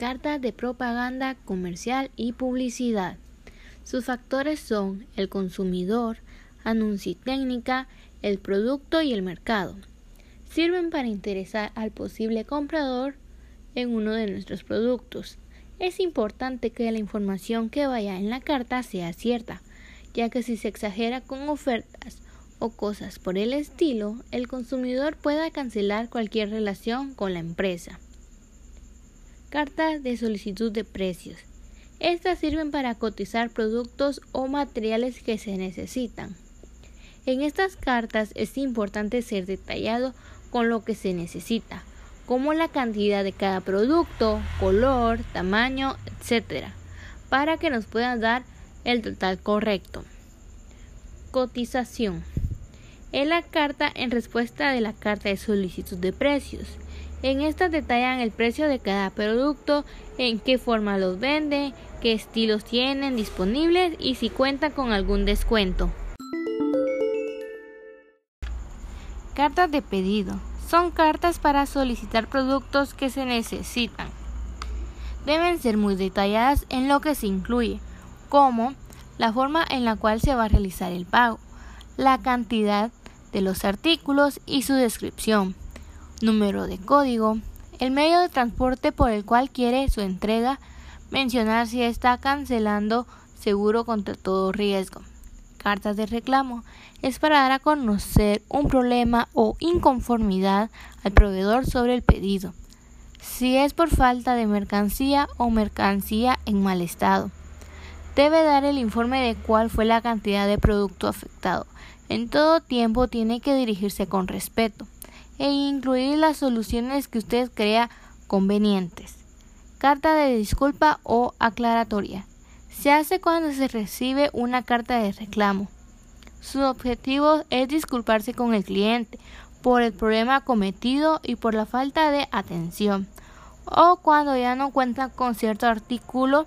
carta de propaganda comercial y publicidad. Sus factores son el consumidor, anuncio técnica, el producto y el mercado. Sirven para interesar al posible comprador en uno de nuestros productos. Es importante que la información que vaya en la carta sea cierta, ya que si se exagera con ofertas o cosas por el estilo, el consumidor pueda cancelar cualquier relación con la empresa. Cartas de solicitud de precios. Estas sirven para cotizar productos o materiales que se necesitan. En estas cartas es importante ser detallado con lo que se necesita, como la cantidad de cada producto, color, tamaño, etc., para que nos puedan dar el total correcto. Cotización. Es la carta en respuesta de la carta de solicitud de precios. En esta detallan el precio de cada producto, en qué forma los venden, qué estilos tienen disponibles y si cuentan con algún descuento. Cartas de pedido. Son cartas para solicitar productos que se necesitan. Deben ser muy detalladas en lo que se incluye, como la forma en la cual se va a realizar el pago, la cantidad de los artículos y su descripción, número de código, el medio de transporte por el cual quiere su entrega, mencionar si está cancelando seguro contra todo riesgo. Cartas de reclamo. Es para dar a conocer un problema o inconformidad al proveedor sobre el pedido, si es por falta de mercancía o mercancía en mal estado. Debe dar el informe de cuál fue la cantidad de producto afectado. En todo tiempo tiene que dirigirse con respeto e incluir las soluciones que usted crea convenientes. Carta de disculpa o aclaratoria se hace cuando se recibe una carta de reclamo. Su objetivo es disculparse con el cliente por el problema cometido y por la falta de atención, o cuando ya no cuentan con cierto artículo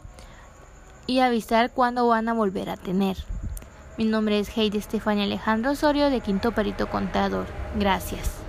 y avisar cuándo van a volver a tener. Mi nombre es Heidi Estefania Alejandro Osorio de Quinto Perito Contador. Gracias.